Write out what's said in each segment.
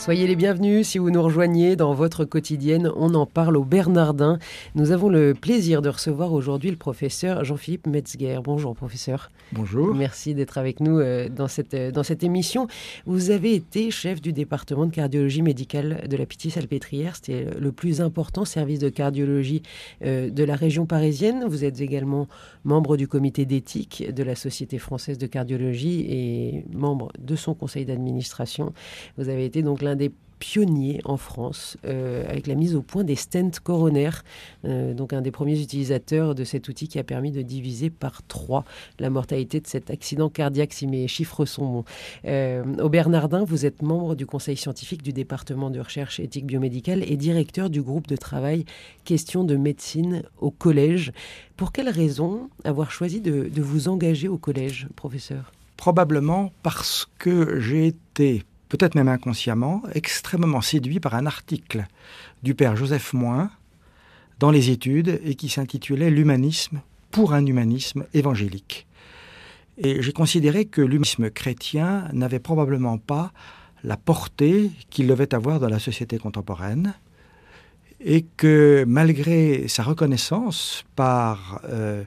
Soyez les bienvenus si vous nous rejoignez dans votre quotidienne. On en parle au Bernardin. Nous avons le plaisir de recevoir aujourd'hui le professeur Jean-Philippe Metzger. Bonjour professeur. Bonjour. Merci d'être avec nous euh, dans cette, euh, dans cette émission. Vous avez été chef du département de cardiologie médicale de la Pitié-Salpêtrière. C'était le plus important service de cardiologie euh, de la région parisienne. Vous êtes également membre du comité d'éthique de la Société française de cardiologie et membre de son conseil d'administration. Vous avez été donc l'un des pionniers en France euh, avec la mise au point des stents coronaires, euh, donc un des premiers utilisateurs de cet outil qui a permis de diviser par trois la mortalité de cet accident cardiaque, si mes chiffres sont bons. Euh, au Bernardin, vous êtes membre du conseil scientifique du département de recherche éthique biomédicale et directeur du groupe de travail Questions de médecine au collège. Pour quelle raison avoir choisi de vous engager au collège, professeur? Probablement parce que j'ai été peut-être même inconsciemment, extrêmement séduit par un article du père Joseph Moins dans les études et qui s'intitulait L'humanisme pour un humanisme évangélique. Et j'ai considéré que l'humanisme chrétien n'avait probablement pas la portée qu'il devait avoir dans la société contemporaine et que malgré sa reconnaissance par euh,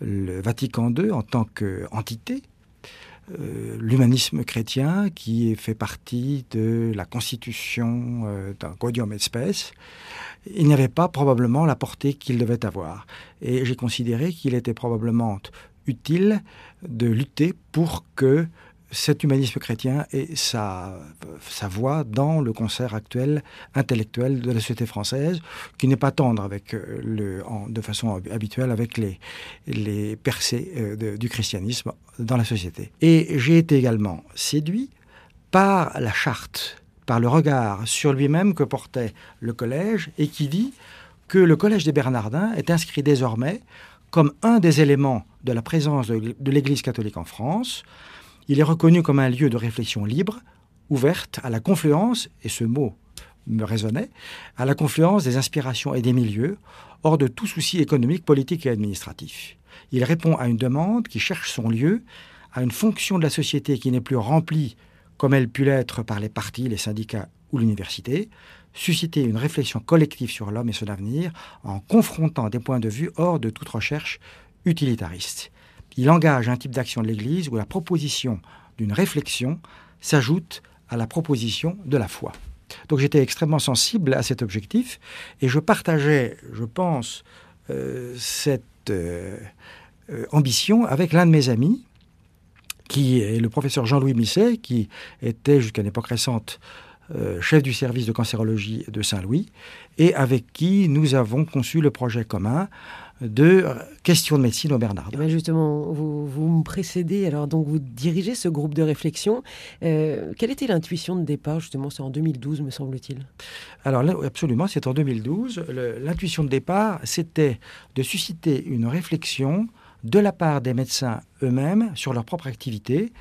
le Vatican II en tant qu'entité, euh, l'humanisme chrétien qui fait partie de la constitution euh, d'un codium espèce, il n'y avait pas probablement la portée qu'il devait avoir. Et j'ai considéré qu'il était probablement utile de lutter pour que cet humanisme chrétien et sa, voix dans le concert actuel intellectuel de la société française, qui n'est pas tendre avec euh, le, de façon habituelle avec les, les percées euh, du christianisme dans la société. Et j'ai été également séduit par la charte, par le regard sur lui-même que portait le collège et qui dit que le collège des Bernardins est inscrit désormais comme un des éléments de la présence de l'Église catholique en France, il est reconnu comme un lieu de réflexion libre, ouverte à la confluence, et ce mot me résonnait, à la confluence des inspirations et des milieux, hors de tout souci économique, politique et administratif. Il répond à une demande qui cherche son lieu, à une fonction de la société qui n'est plus remplie comme elle pu l'être par les partis, les syndicats ou l'université, susciter une réflexion collective sur l'homme et son avenir en confrontant des points de vue hors de toute recherche utilitariste. Il engage un type d'action de l'Église où la proposition d'une réflexion s'ajoute à la proposition de la foi. Donc j'étais extrêmement sensible à cet objectif et je partageais, je pense, euh, cette euh, euh, ambition avec l'un de mes amis, qui est le professeur Jean-Louis Misset, qui était jusqu'à une époque récente chef du service de cancérologie de Saint-Louis, et avec qui nous avons conçu le projet commun de questions de médecine au Bernard. Eh ben, justement, vous, me précédez, alors donc vous dirigez ce groupe de réflexion. Euh, quelle était l'intuition de départ justement? C'est en 2012, me semble-t-il. Alors absolument, c'est en 2012. L'intuition de départ, c'était de susciter une réflexion de la part des médecins eux-mêmes sur leur propre activité,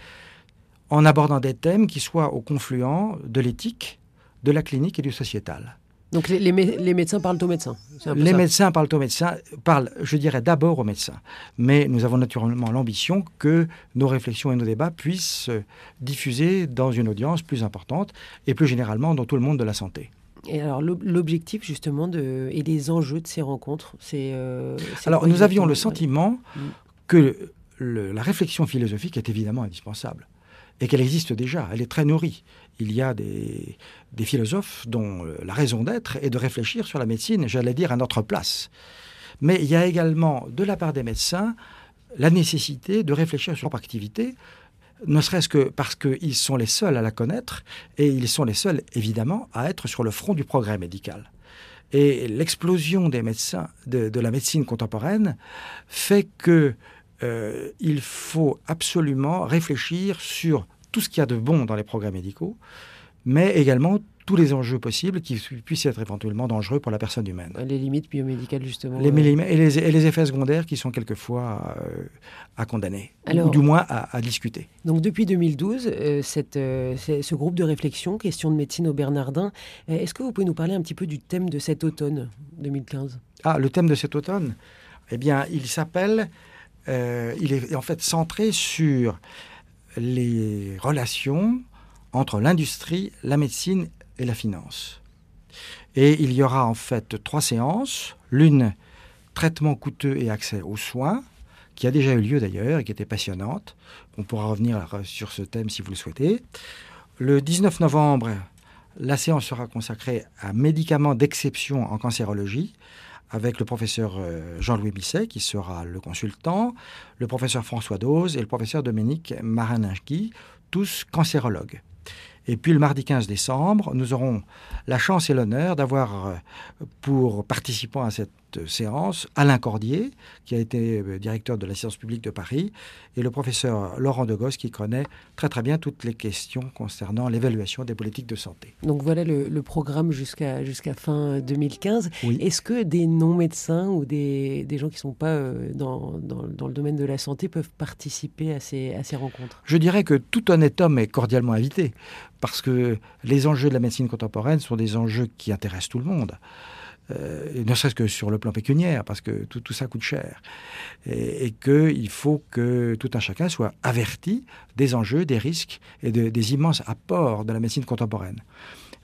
en abordant des thèmes qui soient au confluent de l'éthique, de la clinique et du sociétal. Donc les, médecins parlent aux médecins. Les médecins parlent aux médecins, parlent, je dirais, d'abord aux médecins. Mais nous avons naturellement l'ambition que nos réflexions et nos débats puissent se diffuser dans une audience plus importante et plus généralement dans tout le monde de la santé. Et alors l'objectif justement de, et les enjeux de ces rencontres, c'est... Euh, alors nous avions le sentiment que la réflexion philosophique est évidemment indispensable et qu'elle existe déjà, elle est très nourrie. Il y a des, philosophes dont euh, la raison d'être est de réfléchir sur la médecine, j'allais dire, à notre place. Mais il y a également, de la part des médecins, la nécessité de réfléchir sur leur activité, ne serait-ce que parce qu'ils sont les seuls à la connaître, et ils sont les seuls, évidemment, à être sur le front du progrès médical. Et l'explosion des médecins, de, la médecine contemporaine, fait que euh, il faut absolument réfléchir sur tout ce qu'il y a de bon dans les progrès médicaux, mais également tous les enjeux possibles qui puissent être éventuellement dangereux pour la personne humaine. Les limites biomédicales, justement. Les et, les, et, les, effets secondaires qui sont quelquefois euh, à condamner, ou du moins à, discuter. Donc depuis 2012, euh, cette, euh, ce groupe de réflexion, question de médecine au Bernardin, est-ce que vous pouvez nous parler un petit peu du thème de cet automne 2015 Ah, le thème de cet automne? Eh bien, il s'appelle, il est en fait centré sur les relations entre l'industrie, la médecine et la finance. Et il y aura en fait trois séances. L'une, traitement coûteux et accès aux soins, qui a déjà eu lieu d'ailleurs et qui était passionnante. On pourra revenir sur ce thème si vous le souhaitez. Le 19 novembre, la séance sera consacrée à médicaments d'exception en cancérologie avec le professeur euh, Jean-Louis Bisset, qui sera le consultant, le professeur François Dose et le professeur Dominique Marininski, tous cancérologues. Et puis le mardi 15 décembre, nous aurons la chance et l'honneur d'avoir euh, pour participant à cette séance Alain Cordier, qui a été euh, directeur de la science publique de Paris, et le professeur Laurent Degos, qui connaît très très bien toutes les questions concernant l'évaluation des politiques de santé. Donc voilà le, programme jusqu'à jusqu'à fin 2015. Est-ce que des non-médecins ou des, des, gens qui ne sont pas euh, dans, dans, dans, le domaine de la santé peuvent participer à ces, à ces rencontres? Je dirais que tout honnête homme est cordialement invité, parce que les enjeux de la médecine contemporaine sont des enjeux qui intéressent tout le monde. Euh, ne serait-ce que sur le plan pécuniaire, parce que tout, ça coûte cher. Et, qu'il faut que tout un chacun soit averti des enjeux, des risques et des immenses apports de la médecine contemporaine.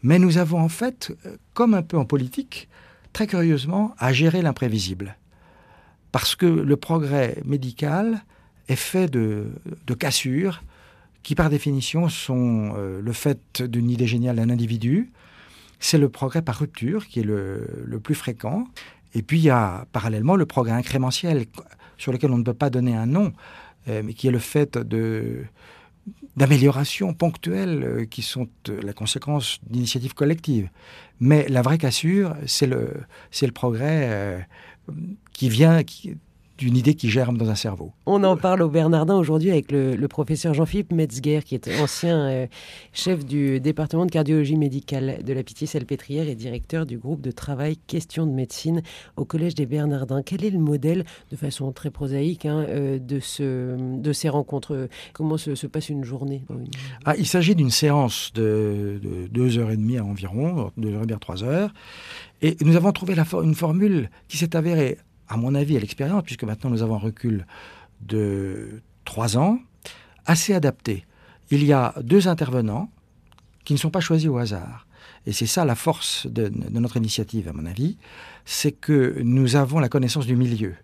Mais nous avons en fait, comme un peu en politique, très curieusement, à gérer l'imprévisible. Parce que le progrès médical est fait de, de cassures qui, par définition, sont euh, le fait d'une idée géniale d'un individu, c'est le progrès par rupture qui est le, plus fréquent. Et puis il y a parallèlement le progrès incrémentiel sur lequel on ne peut pas donner un nom, euh, mais qui est le fait de d'améliorations ponctuelles euh, qui sont euh, la conséquence d'initiatives collectives. Mais la vraie cassure, c'est le, le progrès qui vient, qui, d'une idée qui germe dans un cerveau. On en parle au Bernardin aujourd'hui avec le, professeur Jean-Philippe Metzger, qui est ancien euh, chef du département de cardiologie médicale de la Pitié-Salpêtrière et directeur du groupe de travail Questions de médecine au Collège des Bernardins. Quel est le modèle, de façon très prosaïque, hein, euh, de, ce, de ces rencontres? Comment se, passe une journée? Ah, Il s'agit d'une séance de, deux heures et demie environ, deux heures et demie, trois heures. Et nous avons trouvé la, une formule qui s'est avérée à mon avis, à l'expérience, puisque maintenant nous avons un recul de trois ans, assez adapté. Il y a deux intervenants qui ne sont pas choisis au hasard. Et c'est ça la force de, notre initiative, à mon avis, c'est que nous avons la connaissance du milieu.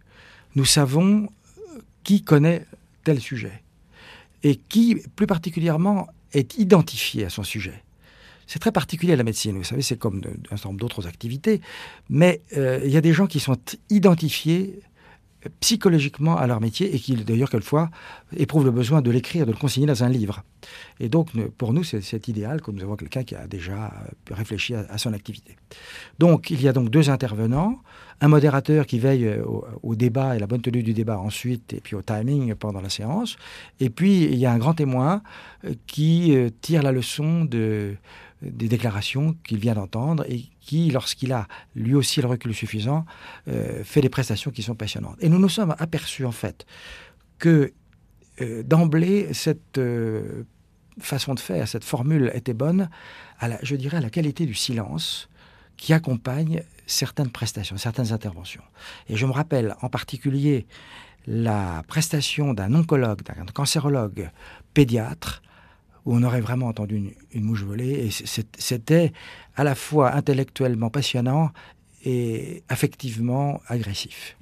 Nous savons qui connaît tel sujet et qui, plus particulièrement, est identifié à son sujet. C'est très particulier à la médecine, vous savez, c'est comme un certain nombre d'autres activités, mais euh, il y a des gens qui sont identifiés psychologiquement à leur métier et qui, d'ailleurs, quelquefois, éprouvent le besoin de l'écrire, de le consigner dans un livre. Et donc, pour nous, c'est idéal que nous avons quelqu'un qui a déjà euh, réfléchi à, son activité. Donc, il y a donc deux intervenants, un modérateur qui veille euh, au, débat et la bonne tenue du débat ensuite, et puis au timing pendant la séance, et puis il y a un grand témoin qui tire la leçon de des déclarations qu'il vient d'entendre et qui, lorsqu'il a lui aussi le recul suffisant, euh, fait des prestations qui sont passionnantes. Et nous nous sommes aperçus en fait que euh, d'emblée, cette euh, façon de faire, cette formule était bonne, à la, je dirais à la qualité du silence qui accompagne certaines prestations, certaines interventions. Et je me rappelle en particulier la prestation d'un oncologue, d'un cancérologue pédiatre, où on aurait vraiment entendu une, mouche voler. Et c'était à la fois intellectuellement passionnant et affectivement agressif.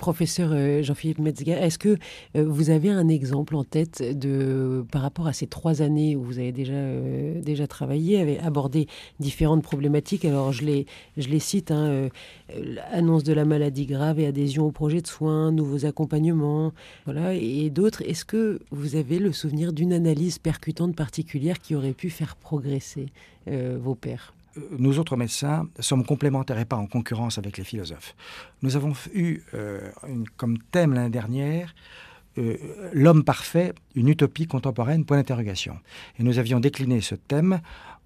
Professeur euh, Jean-Philippe Metzger, est-ce que euh, vous avez un exemple en tête de, par rapport à ces trois années où vous avez déjà, euh, travaillé, avez abordé différentes problématiques? Alors je les, cite, hein, annonce de la maladie grave et adhésion au projet de soins, nouveaux accompagnements, et d'autres. Est-ce que vous avez le souvenir d'une analyse percutante particulière qui aurait pu faire progresser vos pairs? Nous autres médecins sommes complémentaires et pas en concurrence avec les philosophes. Nous avons eu euh, comme thème l'année dernière euh, l'homme parfait, une utopie contemporaine, point d'interrogation. Et nous avions décliné ce thème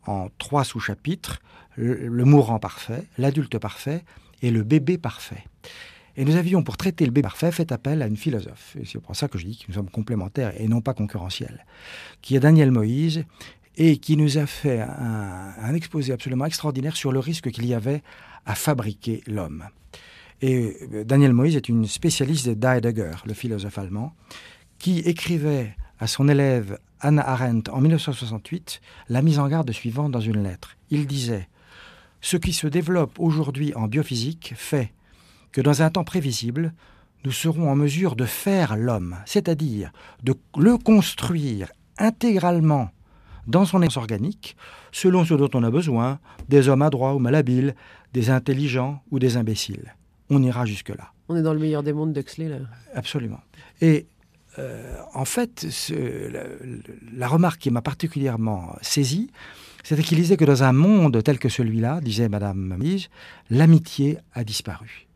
en trois sous-chapitres, le, mourant parfait, l'adulte parfait et le bébé parfait. Et nous avions, pour traiter le bébé parfait, fait appel à une philosophe. C'est pour ça que je dis que nous sommes complémentaires et non pas concurrentiels, qui est Daniel Moïse, et qui nous a fait un, exposé absolument extraordinaire sur le risque qu'il y avait à fabriquer l'homme. Et euh, Daniel Moïse est une spécialiste de Heidegger, le philosophe allemand, qui écrivait à son élève Anna Arendt en 1968 la mise en garde suivante dans une lettre. Il disait Ce qui se développe aujourd'hui en biophysique fait que dans un temps prévisible, nous serons en mesure de faire l'homme, c'est-à-dire de le construire intégralement dans son essence organique, selon ce dont on a besoin, des hommes adroits ou malhabiles, des intelligents ou des imbéciles. On ira jusque-là. On est dans le meilleur des mondes d'Huxley, là. Absolument. Et euh, en fait, la, remarque qui m'a particulièrement saisi, c'était qu'il disait que dans un monde tel que celui-là, disait Madame Mise, l'amitié a disparu.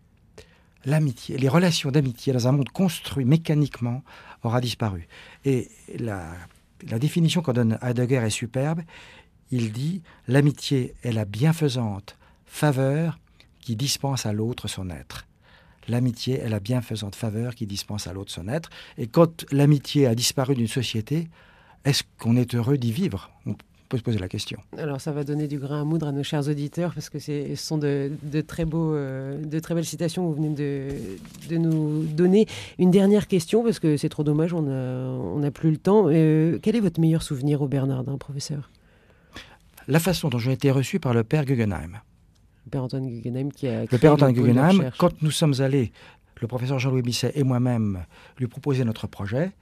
L'amitié, les relations d'amitié dans un monde construit mécaniquement aura disparu. Et la, la définition qu'on donne à Heidegger est superbe. Il dit l'amitié est la bienfaisante faveur qui dispense à l'autre son être l'amitié est la bienfaisante faveur qui dispense à l'autre son être. Et quand l'amitié a disparu d'une société, est-ce qu'on est heureux d'y vivre? Peut se poser la question. Alors ça va donner du grain à moudre à nos chers auditeurs parce que ce sont de, très beaux, euh, de très belles citations que vous venez de, nous donner. Une dernière question parce que c'est trop dommage, on n'a plus le temps. Euh, quel est votre meilleur souvenir au Bernardin, professeur? La façon dont j'ai été reçu par le père Guggenheim. Le père Antoine Guggenheim qui a Le père Antoine Guggenheim, quand nous sommes allés, le professeur Jean-Louis Bisset et moi-même, lui proposer notre projet,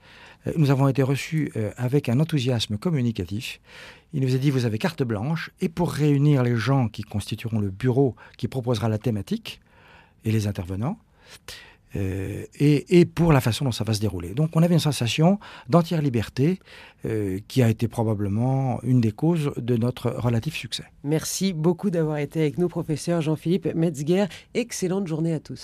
nous avons été reçus euh, avec un enthousiasme communicatif. Il nous a dit, vous avez carte blanche, et pour réunir les gens qui constitueront le bureau qui proposera la thématique et les intervenants, euh, et, pour la façon dont ça va se dérouler. Donc on avait une sensation d'entière liberté euh, qui a été probablement une des causes de notre relatif succès. Merci beaucoup d'avoir été avec nous, professeur Jean-Philippe Metzger. Excellente journée à tous.